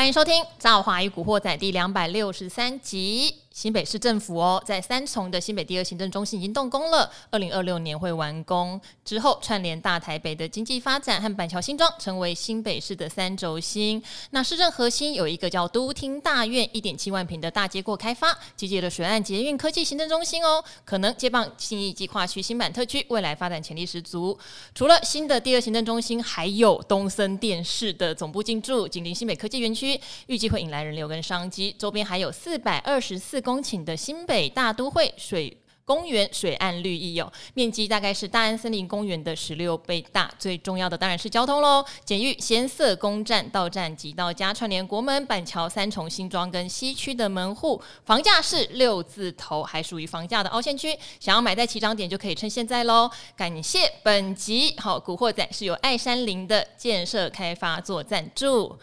欢迎收听《赵华与古惑仔》第两百六十三集。新北市政府哦，在三重的新北第二行政中心已经动工了，二零二六年会完工。之后串联大台北的经济发展和板桥新庄，成为新北市的三轴心。那市政核心有一个叫都厅大院，一点七万坪的大结构开发，集结了水岸捷运科技行政中心哦，可能接棒信义计划区新版特区，未来发展潜力十足。除了新的第二行政中心，还有东森电视的总部进驻，紧邻新北科技园区，预计会引来人流跟商机。周边还有四百二十四公公顷的新北大都会水公园水岸绿意有面积大概是大安森林公园的十六倍大。最重要的当然是交通喽，简玉先色公站到站即到家，串联国门、板桥、三重、新庄跟西区的门户，房价是六字头，还属于房价的凹陷区。想要买在起涨点就可以趁现在喽。感谢本集好古惑仔是由爱山林的建设开发做赞助。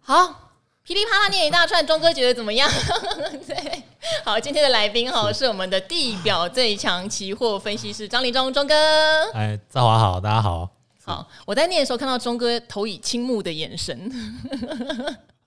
好。噼里啪啦念一大串，钟哥觉得怎么样？对，好，今天的来宾哈是我们的地表最强期货分析师张立忠，钟哥。哎，赵华好，大家好。好，我在念的时候看到钟哥投以倾慕的眼神。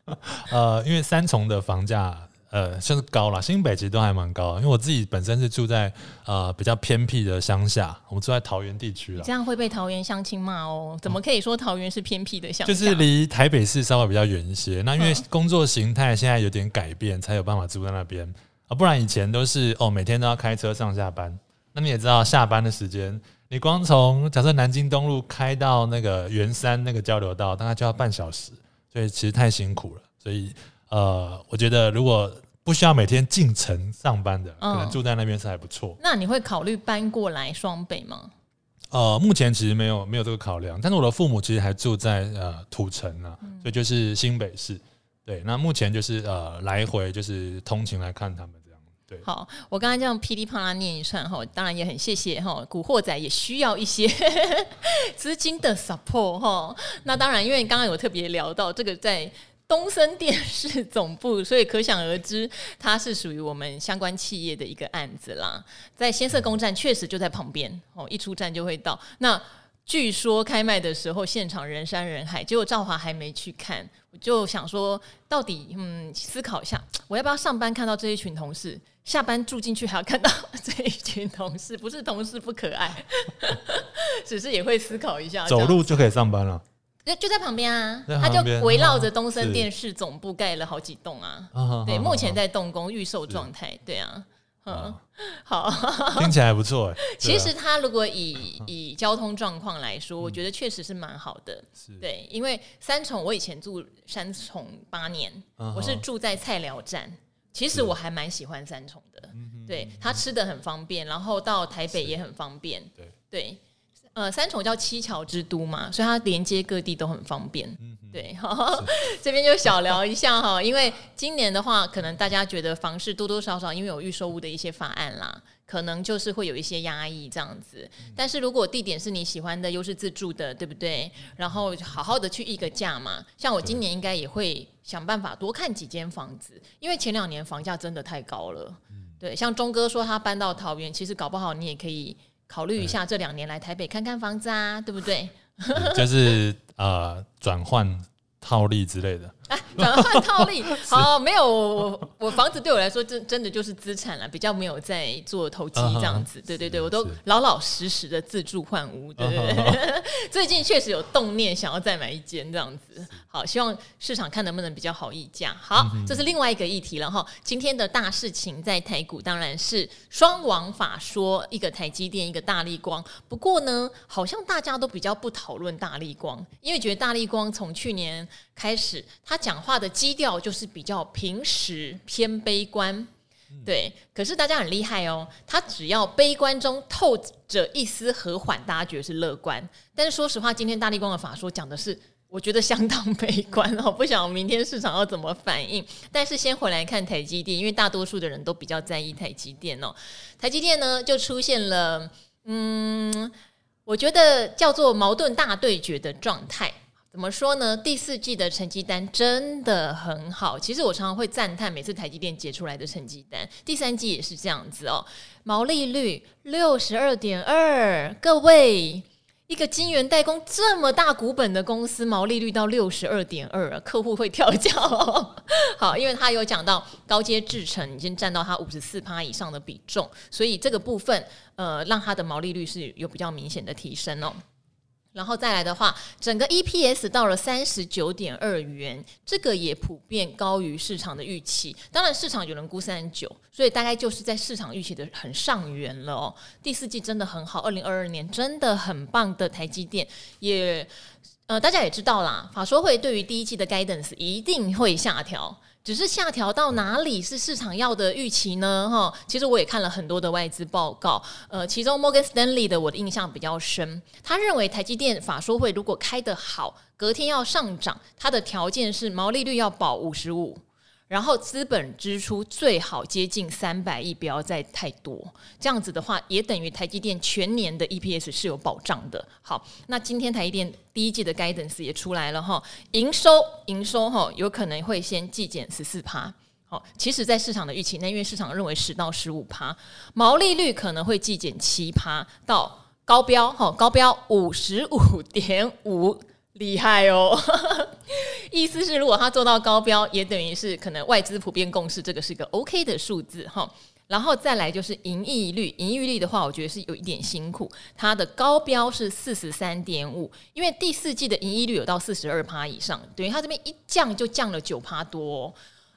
呃，因为三重的房价。呃，算是高了，新北其实都还蛮高，因为我自己本身是住在呃比较偏僻的乡下，我们住在桃园地区了。这样会被桃园乡亲骂哦？怎么可以说桃园是偏僻的乡下？就是离台北市稍微比较远一些。那因为工作形态现在有点改变，才有办法住在那边啊，不然以前都是哦每天都要开车上下班。那你也知道，下班的时间，你光从假设南京东路开到那个圆山那个交流道，大概就要半小时，所以其实太辛苦了。所以呃，我觉得如果不需要每天进城上班的，可能住在那边是还不错。那你会考虑搬过来双北吗？呃，目前其实没有没有这个考量，但是我的父母其实还住在呃土城啊，所以就是新北市。对，那目前就是呃来回就是通勤来看他们这样。对，好，我刚才这样噼里啪啦念一串哈，当然也很谢谢哈，古惑仔也需要一些 资金的 support 哈。那当然，因为刚刚有特别聊到这个在。东森电视总部，所以可想而知，它是属于我们相关企业的一个案子啦。在先啬宫站，确实就在旁边哦，一出站就会到。那据说开卖的时候，现场人山人海，结果赵华还没去看，我就想说，到底嗯，思考一下，我要不要上班看到这一群同事，下班住进去还要看到这一群同事？不是同事不可爱，只是也会思考一下，走路就可以上班了。就就在旁边啊，他就围绕着东森电视总部盖了好几栋啊。对，目前在动工预售状态。对啊，嗯，好，听起来还不错 哎。其实他如果以 以交通状况来说，我觉得确实是蛮好的。对，因为三重我以前住三重八年，我是住在菜寮站。其实我还蛮喜欢三重的。对，他吃的很方便，然后到台北也很方便。对对。呃，三重叫七桥之都嘛，所以它连接各地都很方便。嗯、对，这边就小聊一下哈，因为今年的话，可能大家觉得房市多多少少因为有预售屋的一些法案啦，可能就是会有一些压抑这样子。嗯、但是如果地点是你喜欢的，又是自住的，对不对？然后好好的去议个价嘛。像我今年应该也会想办法多看几间房子，因为前两年房价真的太高了。嗯、对，像钟哥说他搬到桃园，其实搞不好你也可以。考虑一下这两年来台北看看房子啊，对不对？就是呃转换套利之类的。啊，转换套利 好，没有我我房子对我来说真真的就是资产了，比较没有在做投机这样子。对对对，我都老老实实的自住换屋。对对对，最近确实有动念想要再买一间这样子。好，希望市场看能不能比较好议价。好，这是另外一个议题了哈。今天的大事情在台股当然是双王法说，一个台积电，一个大力光。不过呢，好像大家都比较不讨论大力光，因为觉得大力光从去年开始。他讲话的基调就是比较平实偏悲观，对。可是大家很厉害哦，他只要悲观中透着一丝和缓，大家觉得是乐观。但是说实话，今天大力光的法说讲的是，我觉得相当悲观哦。不晓得明天市场要怎么反应。但是先回来看台积电，因为大多数的人都比较在意台积电哦。台积电呢，就出现了，嗯，我觉得叫做矛盾大对决的状态。怎么说呢？第四季的成绩单真的很好。其实我常常会赞叹每次台积电结出来的成绩单。第三季也是这样子哦，毛利率六十二点二，各位一个晶圆代工这么大股本的公司，毛利率到六十二点二，客户会跳脚。好，因为他有讲到高阶制程已经占到他五十四趴以上的比重，所以这个部分呃，让他的毛利率是有比较明显的提升哦。然后再来的话，整个 EPS 到了三十九点二元，这个也普遍高于市场的预期。当然，市场有人估三十九，所以大概就是在市场预期的很上缘了哦。第四季真的很好，二零二二年真的很棒的台积电也，呃，大家也知道啦，法说会对于第一季的 guidance 一定会下调。只是下调到哪里是市场要的预期呢？哈，其实我也看了很多的外资报告，呃，其中 Morgan Stanley 的我的印象比较深，他认为台积电法说会如果开得好，隔天要上涨，它的条件是毛利率要保五十五。然后资本支出最好接近三百亿，不要再太多。这样子的话，也等于台积电全年的 EPS 是有保障的。好，那今天台积电第一季的 guidance 也出来了哈，营收营收哈有可能会先季减十四趴。好，其实，在市场的预期内，因为市场认为十到十五趴，毛利率可能会季减七趴到高标哈，高标五十五点五。厉害哦，意思是如果他做到高标，也等于是可能外资普遍共识这个是一个 OK 的数字哈。然后再来就是盈利率，盈利率的话，我觉得是有一点辛苦。它的高标是四十三点五，因为第四季的盈利率有到四十二趴以上，等于它这边一降就降了九趴多，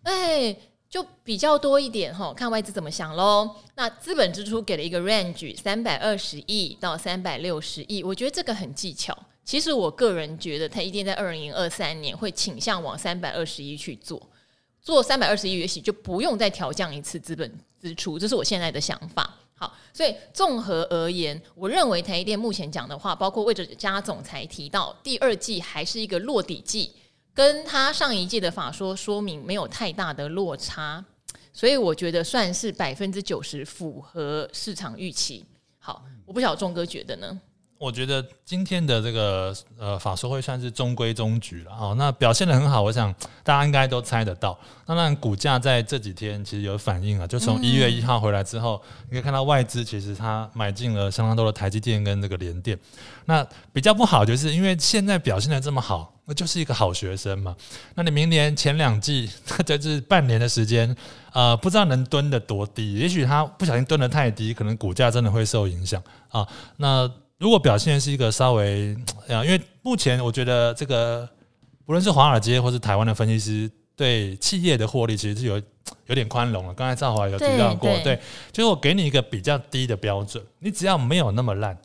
哎，就比较多一点哈。看外资怎么想喽。那资本支出给了一个 range，三百二十亿到三百六十亿，我觉得这个很技巧。其实我个人觉得，它一定在二零二三年会倾向往三百二十一去做，做三百二十一也许就不用再调降一次资本支出，这是我现在的想法。好，所以综合而言，我认为台积电目前讲的话，包括魏哲家总裁提到第二季还是一个落底季，跟他上一季的法说说明没有太大的落差，所以我觉得算是百分之九十符合市场预期。好，我不晓得钟哥觉得呢？我觉得今天的这个呃法说会算是中规中矩了哦，那表现得很好，我想大家应该都猜得到。那当然股价在这几天其实有反应啊，就从一月一号回来之后，你可以看到外资其实它买进了相当多的台积电跟这个联电。那比较不好就是因为现在表现的这么好，那就是一个好学生嘛。那你明年前两季，就是半年的时间，呃，不知道能蹲得多低，也许他不小心蹲得太低，可能股价真的会受影响啊。那如果表现是一个稍微啊，因为目前我觉得这个不论是华尔街或是台湾的分析师对企业的获利其实是有有点宽容了。刚才赵华有提到过，对，对，就是我给你一个比较低的标准，你只要没有那么烂。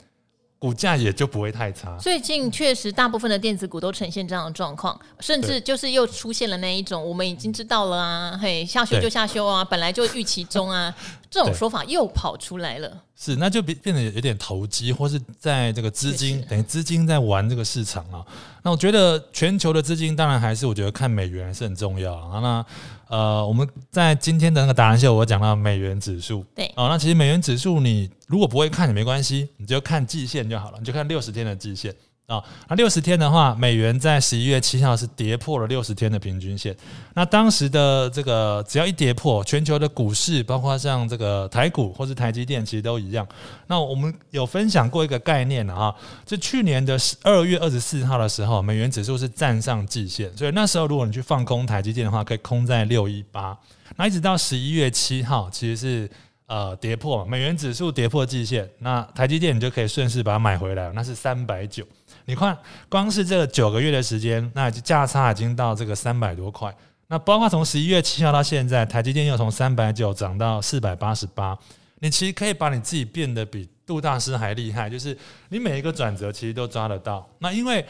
股价也就不会太差。最近确实大部分的电子股都呈现这样的状况，甚至就是又出现了那一种我们已经知道了啊，嘿，下修就下修啊，本来就预期中啊，这种说法又跑出来了。是，那就变变得有点投机，或是在这个资金等于资金在玩这个市场啊。那我觉得全球的资金当然还是我觉得看美元还是很重要啊。那呃，我们在今天的那个达人秀，我讲到美元指数。对，哦，那其实美元指数，你如果不会看也没关系，你就看季线就好了，你就看六十天的季线。啊，那六十天的话，美元在十一月七号是跌破了六十天的平均线。那当时的这个只要一跌破，全球的股市，包括像这个台股或是台积电，其实都一样。那我们有分享过一个概念了哈，就去年的十二月二十四号的时候，美元指数是站上季线，所以那时候如果你去放空台积电的话，可以空在六一八。那一直到十一月七号，其实是呃跌破美元指数跌破季线，那台积电你就可以顺势把它买回来，那是三百九。你看，光是这个九个月的时间，那价差已经到这个三百多块。那包括从十一月七号到现在，台积电又从三百九涨到四百八十八。你其实可以把你自己变得比杜大师还厉害，就是你每一个转折其实都抓得到。那因为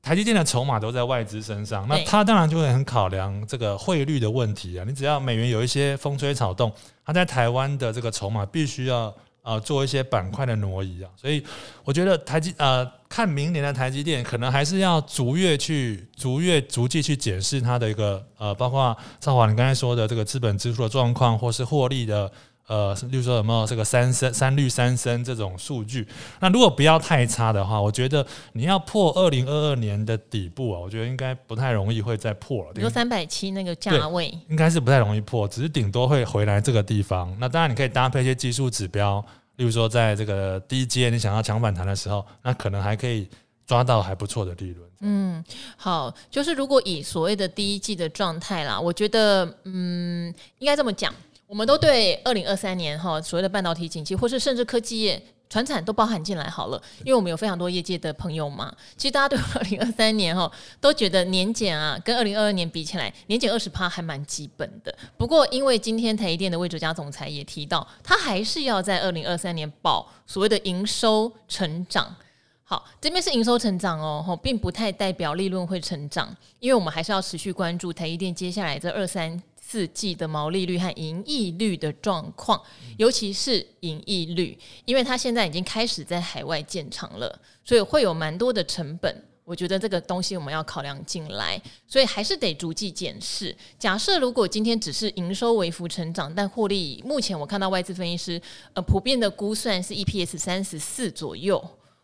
台积电的筹码都在外资身上，那他当然就会很考量这个汇率的问题啊。你只要美元有一些风吹草动，他在台湾的这个筹码必须要。啊，做一些板块的挪移啊，所以我觉得台积呃，看明年的台积电，可能还是要逐月去逐月逐季去检视它的一个呃，包括赵华你刚才说的这个资本支出的状况，或是获利的。呃，例如说有没有这个三升、三率三升这种数据？那如果不要太差的话，我觉得你要破二零二二年的底部啊，我觉得应该不太容易会再破了。比如三百七那个价位，应该是不太容易破，只是顶多会回来这个地方。那当然你可以搭配一些技术指标例如说，在这个低阶你想要强反弹的时候，那可能还可以抓到还不错的利润。嗯，好，就是如果以所谓的第一季的状态啦，我觉得，嗯，应该这么讲，我们都对二零二三年哈所谓的半导体景气，或是甚至科技业。传产都包含进来好了，因为我们有非常多业界的朋友嘛。其实大家对二零二三年哈都觉得年减啊，跟二零二二年比起来，年减二十趴还蛮基本的。不过因为今天台积电的魏哲家总裁也提到，他还是要在二零二三年保所谓的营收成长。好，这边是营收成长哦，吼并不太代表利润会成长，因为我们还是要持续关注台积电接下来这二三。四季的毛利率和盈利率的状况，尤其是盈利率，因为它现在已经开始在海外建厂了，所以会有蛮多的成本。我觉得这个东西我们要考量进来，所以还是得逐季检视。假设如果今天只是营收微幅成长，但获利目前我看到外资分析师呃普遍的估算是 EPS 三十四左右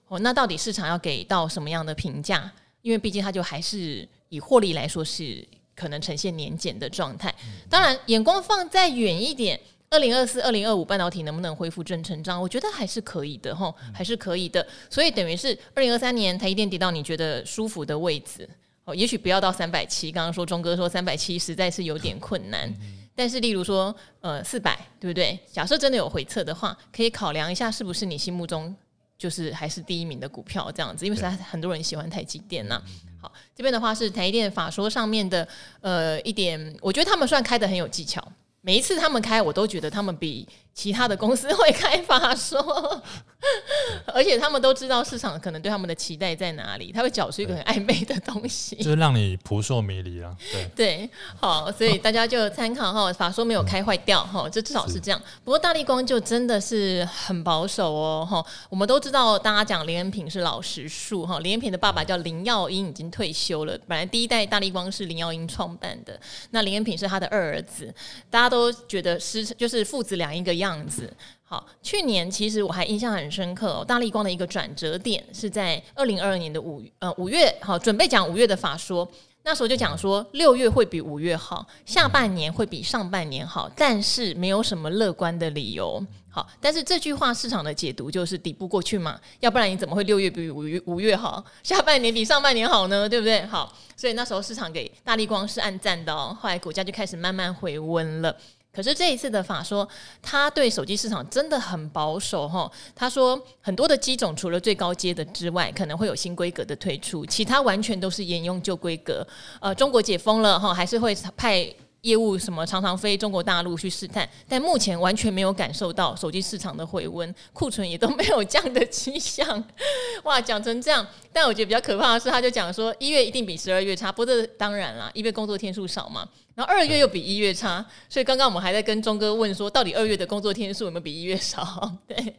哦，那到底市场要给到什么样的评价？因为毕竟它就还是以获利来说是。可能呈现年减的状态。当然，眼光放再远一点，二零二四、二零二五半导体能不能恢复正成长？我觉得还是可以的，吼，还是可以的。所以等于是二零二三年台积电跌到你觉得舒服的位置，哦，也许不要到三百七。刚刚说钟哥说三百七实在是有点困难，但是例如说呃四百，对不对？假设真的有回撤的话，可以考量一下是不是你心目中就是还是第一名的股票这样子，因为实在很多人喜欢台积电呐、啊。好，这边的话是台积电法说上面的，呃，一点，我觉得他们算开的很有技巧。每一次他们开，我都觉得他们比其他的公司会开发说，而且他们都知道市场可能对他们的期待在哪里，他会讲出一个很暧昧的东西，就是让你扑朔迷离啊。对 对，好，所以大家就参考哈，法说没有开坏掉哈，这至少是这样。不过大力光就真的是很保守哦哈。我们都知道，大家讲林恩平是老实树哈，林恩平的爸爸叫林耀英，已经退休了。本来第一代大力光是林耀英创办的，那林恩平是他的二儿子，大家都。都觉得是就是父子俩一个样样子。好，去年其实我还印象很深刻哦，大力光的一个转折点是在二零二二年的五呃五月，好，准备讲五月的法说，那时候就讲说六月会比五月好，下半年会比上半年好，但是没有什么乐观的理由。好，但是这句话市场的解读就是底部过去嘛，要不然你怎么会六月比五月五月好，下半年比上半年好呢？对不对？好，所以那时候市场给大力光是暗赞的哦，后来股价就开始慢慢回温了。可是这一次的法说，他对手机市场真的很保守哈。他说很多的机种除了最高阶的之外，可能会有新规格的推出，其他完全都是沿用旧规格。呃，中国解封了哈，还是会派。业务什么常常飞中国大陆去试探，但目前完全没有感受到手机市场的回温，库存也都没有降的迹象。哇，讲成这样，但我觉得比较可怕的是，他就讲说一月一定比十二月差，不过这当然啦，一月工作天数少嘛，然后二月又比一月差，所以刚刚我们还在跟钟哥问说，到底二月的工作天数有没有比一月少？对，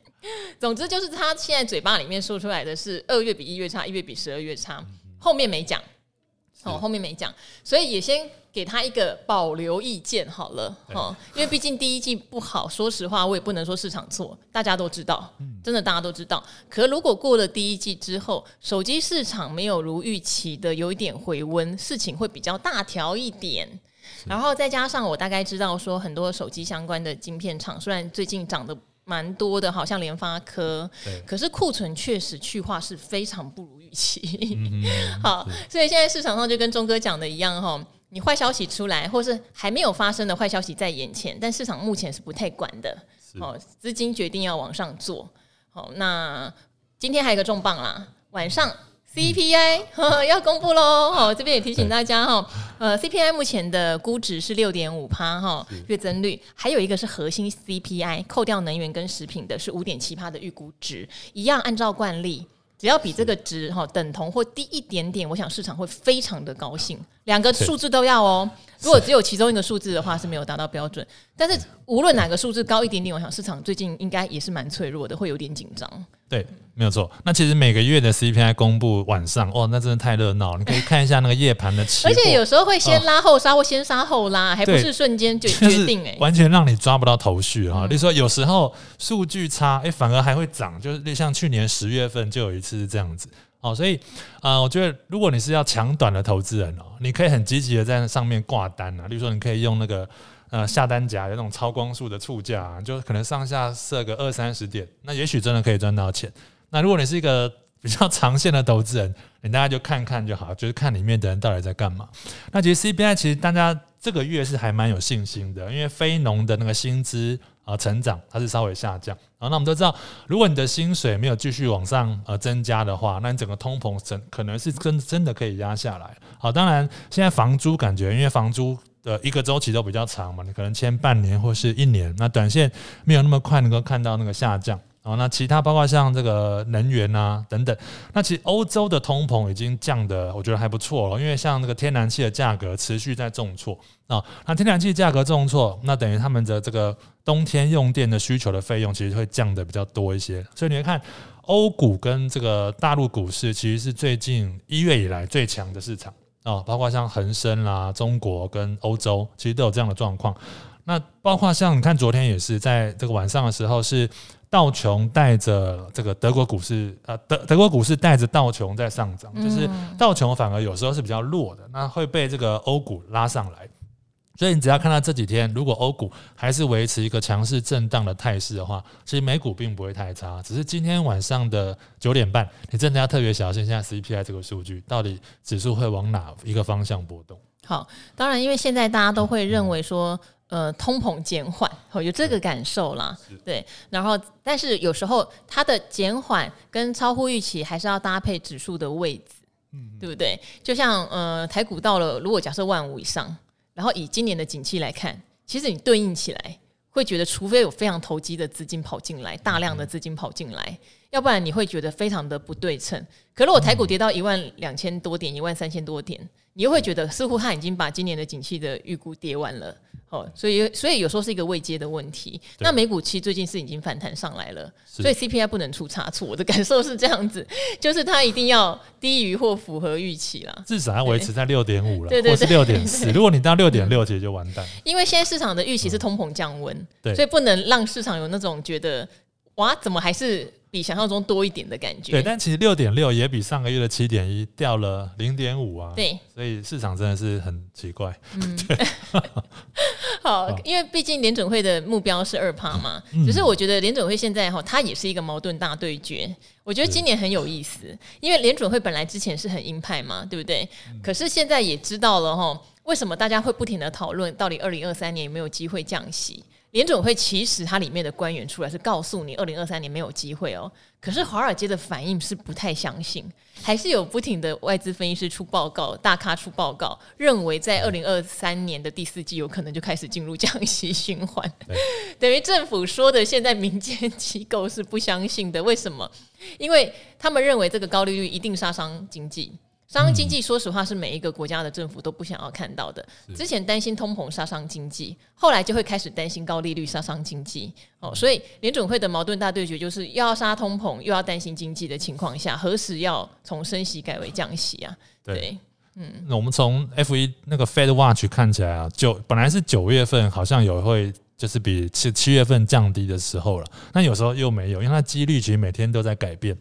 总之就是他现在嘴巴里面说出来的是二月比一月差，一月比十二月差，后面没讲，哦，后面没讲，所以也先。给他一个保留意见好了，哦，因为毕竟第一季不好，说实话，我也不能说市场错，大家都知道，真的大家都知道。可如果过了第一季之后，手机市场没有如预期的有一点回温，事情会比较大条一点。然后再加上我大概知道说，很多手机相关的晶片厂虽然最近涨得蛮多的，好像联发科，可是库存确实去化是非常不如预期。好，所以现在市场上就跟钟哥讲的一样，哈。你坏消息出来，或是还没有发生的坏消息在眼前，但市场目前是不太管的。哦，资金决定要往上做。好，那今天还有一个重磅啦，晚上 CPI、嗯、要公布喽。好，这边也提醒大家哈，呃，CPI 目前的估值是六点五趴哈，月增率，还有一个是核心 CPI，扣掉能源跟食品的是五点七趴的预估值，一样按照惯例。只要比这个值哈等同或低一点点，我想市场会非常的高兴。两个数字都要哦。如果只有其中一个数字的话是没有达到标准，但是无论哪个数字高一点点，我想市场最近应该也是蛮脆弱的，会有点紧张。对，没有错。那其实每个月的 CPI 公布晚上，哦，那真的太热闹。你可以看一下那个夜盘的期，而且有时候会先拉后杀，或先杀后拉，还不是瞬间就决定哎，完全让你抓不到头绪哈。例如说，有时候数据差，哎，反而还会涨，就是像去年十月份就有一次是这样子。哦，所以啊、呃，我觉得如果你是要抢短的投资人哦，你可以很积极的在上面挂单啊。例如说，你可以用那个呃下单夹有那种超光速的促价、啊，就可能上下设个二三十点，那也许真的可以赚到钱。那如果你是一个比较长线的投资人，你大家就看看就好，就是看里面的人到底在干嘛。那其实 CPI 其实大家这个月是还蛮有信心的，因为非农的那个薪资。啊，成长它是稍微下降，然后，那我们都知道，如果你的薪水没有继续往上呃增加的话，那你整个通膨整可能是真真的可以压下来。好，当然现在房租感觉，因为房租的一个周期都比较长嘛，你可能签半年或是一年，那短线没有那么快能够看到那个下降。哦，那其他包括像这个能源啊等等，那其实欧洲的通膨已经降得我觉得还不错了，因为像那个天然气的价格持续在重挫啊，那天然气价格重挫，那等于他们的这个冬天用电的需求的费用其实会降得比较多一些，所以你会看欧股跟这个大陆股市其实是最近一月以来最强的市场啊，包括像恒生啦、中国跟欧洲其实都有这样的状况，那包括像你看昨天也是在这个晚上的时候是。道琼带着这个德国股市，呃，德德国股市带着道琼在上涨，就是道琼反而有时候是比较弱的，那会被这个欧股拉上来。所以你只要看到这几天，如果欧股还是维持一个强势震荡的态势的话，其实美股并不会太差。只是今天晚上的九点半，你真的要特别小心，现在 CPI 这个数据到底指数会往哪一个方向波动？好，当然，因为现在大家都会认为说。呃，通膨减缓，有这个感受啦，对。然后，但是有时候它的减缓跟超乎预期，还是要搭配指数的位置，嗯，对不对？就像呃，台股到了，如果假设万五以上，然后以今年的景气来看，其实你对应起来，会觉得除非有非常投机的资金跑进来，大量的资金跑进来，要不然你会觉得非常的不对称。可如果台股跌到一万两千多点，一万三千多点，你又会觉得似乎它已经把今年的景气的预估跌完了。哦，所以所以有时候是一个未接的问题。那美股其实最近是已经反弹上来了，所以 CPI 不能出差错。我的感受是这样子，就是它一定要低于或符合预期啦，至少要维持在六点五了，或是六点四。如果你到六点六，其实就完蛋。因为现在市场的预期是通膨降温，所以不能让市场有那种觉得哇，怎么还是。比想象中多一点的感觉，对，但其实六点六也比上个月的七点一掉了零点五啊，对，所以市场真的是很奇怪。嗯，对 好，因为毕竟联准会的目标是二趴嘛，只、嗯、是我觉得联准会现在哈，它也是一个矛盾大对决。我觉得今年很有意思，因为联准会本来之前是很鹰派嘛，对不对？可是现在也知道了哈，为什么大家会不停的讨论到底二零二三年有没有机会降息？联准会其实它里面的官员出来是告诉你，二零二三年没有机会哦。可是华尔街的反应是不太相信，还是有不停的外资分析师出报告，大咖出报告，认为在二零二三年的第四季有可能就开始进入降息循环。等于政府说的，现在民间机构是不相信的。为什么？因为他们认为这个高利率一定杀伤经济。杀伤经济，说实话是每一个国家的政府都不想要看到的。之前担心通膨杀伤经济，后来就会开始担心高利率杀伤经济。哦，所以联准会的矛盾大对决就是又要杀通膨，又要担心经济的情况下，何时要从升息改为降息啊？对，嗯。那我们从 FE 那个 Fed Watch 看起来啊，九本来是九月份好像有会。就是比七七月份降低的时候了，那有时候又没有，因为它几率其实每天都在改变。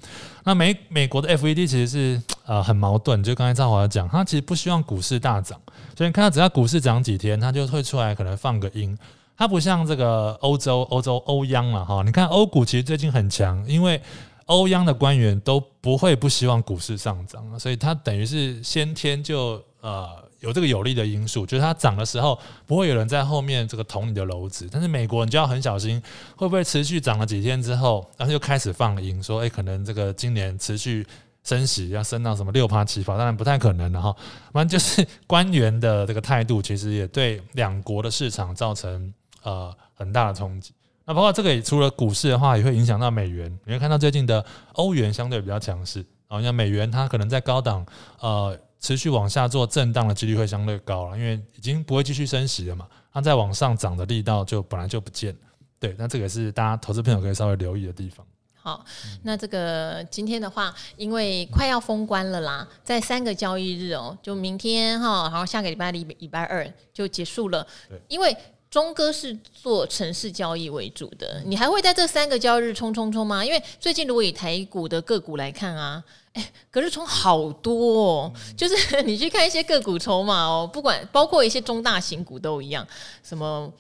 那美美国的 FED 其实是呃很矛盾，就刚才赵华讲，他其实不希望股市大涨，所以你看到只要股市涨几天，他就会出来可能放个鹰。它不像这个欧洲欧洲欧央了哈，你看欧股其实最近很强，因为欧央的官员都不会不希望股市上涨，所以它等于是先天就呃。有这个有利的因素，就是它涨的时候不会有人在后面这个捅你的篓子，但是美国你就要很小心，会不会持续涨了几天之后，然后又开始放鹰，说哎，可能这个今年持续升息要升到什么六趴七趴，当然不太可能了哈。反正就是官员的这个态度，其实也对两国的市场造成呃很大的冲击。那包括这个也除了股市的话，也会影响到美元。你会看到最近的欧元相对比较强势啊，像美元它可能在高档呃。持续往下做震荡的几率会相对高了，因为已经不会继续升息了嘛。它再往上涨的力道就本来就不见了。对，那这个是大家投资朋友可以稍微留意的地方。好，那这个今天的话，因为快要封关了啦，在三个交易日哦，就明天哈，然后下个礼拜礼礼拜二就结束了。因为钟哥是做城市交易为主的，你还会在这三个交易日冲冲冲吗？因为最近如果以台股的个股来看啊，哎，隔日冲好多哦，就是你去看一些个股筹码哦，不管包括一些中大型股都一样，什么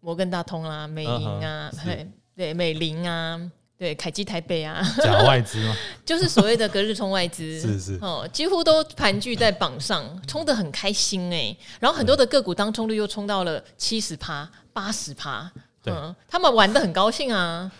摩根大通啦、美银啊，对对，美林啊。对，凯基台北啊，假外资吗？就是所谓的隔日冲外资，是是哦，几乎都盘踞在榜上，冲得很开心哎。然后很多的个股当冲率又冲到了七十趴、八十趴，嗯，他们玩的很高兴啊。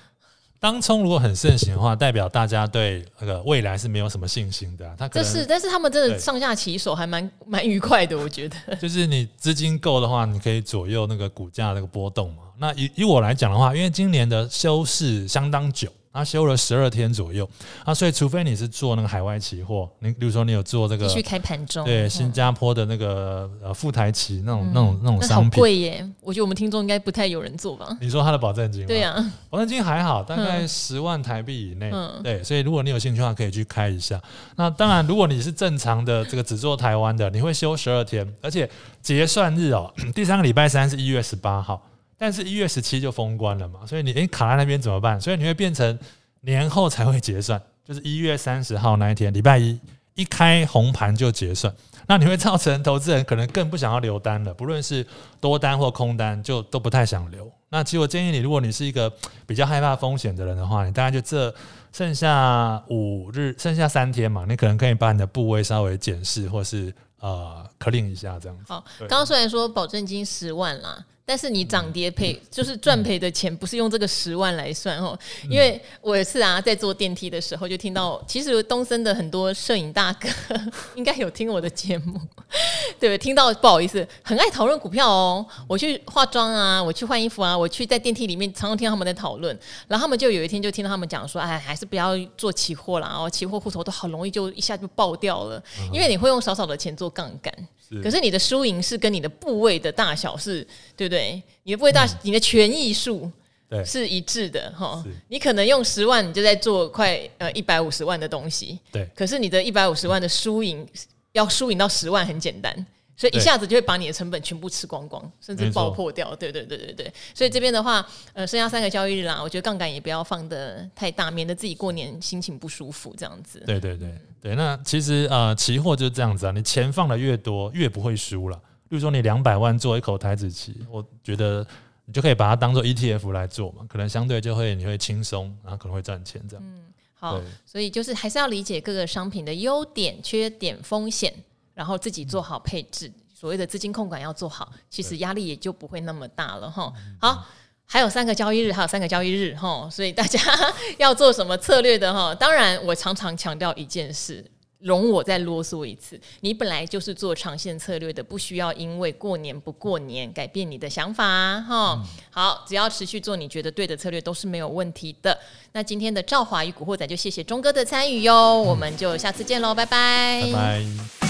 当冲如果很盛行的话，代表大家对那个未来是没有什么信心的、啊。他可这是，但是他们真的上下其手还蛮蛮愉快的，我觉得。就是你资金够的话，你可以左右那个股价那个波动嘛。那以以我来讲的话，因为今年的休市相当久。他休了十二天左右啊，所以除非你是做那个海外期货，你比如说你有做这个去开盘中，对新加坡的那个呃富台期那种那种那种商品，贵耶！我觉得我们听众应该不太有人做吧？你说他的保证金？对呀，保证金还好，大概十万台币以内。对，所以如果你有兴趣的话，可以去开一下。那当然，如果你是正常的这个只做台湾的，你会休十二天，而且结算日哦，第三个礼拜三是一月十八号。但是，一月十七就封关了嘛，所以你诶、欸、卡在那边怎么办？所以你会变成年后才会结算，就是一月三十号那一天，礼拜一一开红盘就结算。那你会造成投资人可能更不想要留单了，不论是多单或空单，就都不太想留。那其实我建议你，如果你是一个 比较害怕风险的人的话，你大概就这剩下五日，剩下三天嘛，你可能可以把你的部位稍微检视，或是呃 clean 一下这样子。好，刚刚虽然说保证金十万啦。但是你涨跌赔就是赚赔的钱，不是用这个十万来算哦。因为我也是啊，在坐电梯的时候，就听到其实东森的很多摄影大哥 应该有听我的节目，对 不对？听到不好意思，很爱讨论股票哦。我去化妆啊，我去换衣服啊，我去在电梯里面常常听到他们在讨论。然后他们就有一天就听到他们讲说，哎，还是不要做期货啦，哦，期货户头都好容易就一下就爆掉了，因为你会用少少的钱做杠杆。可是你的输赢是跟你的部位的大小是，对不对？你的部位大，你的权益数是一致的哈。你可能用十万，你就在做快呃一百五十万的东西。对。可是你的一百五十万的输赢要输赢到十万很简单。所以一下子就会把你的成本全部吃光光，甚至爆破掉。对对对对对。所以这边的话，呃，剩下三个交易日啦，我觉得杠杆也不要放的太大，免得自己过年心情不舒服这样子。对对对对。那其实呃，期货就是这样子啊，你钱放的越多，越不会输了。例如说你两百万做一口台子期，我觉得你就可以把它当做 ETF 来做嘛，可能相对就会你会轻松，然后可能会赚钱这样。嗯，好。所以就是还是要理解各个商品的优点、缺点、风险。然后自己做好配置，所谓的资金控管要做好，其实压力也就不会那么大了哈。好，还有三个交易日，还有三个交易日哈，所以大家要做什么策略的哈？当然，我常常强调一件事。容我再啰嗦一次，你本来就是做长线策略的，不需要因为过年不过年改变你的想法哈。嗯、好，只要持续做你觉得对的策略都是没有问题的。那今天的赵华与古惑仔就谢谢钟哥的参与哟，嗯、我们就下次见喽，拜拜。拜拜。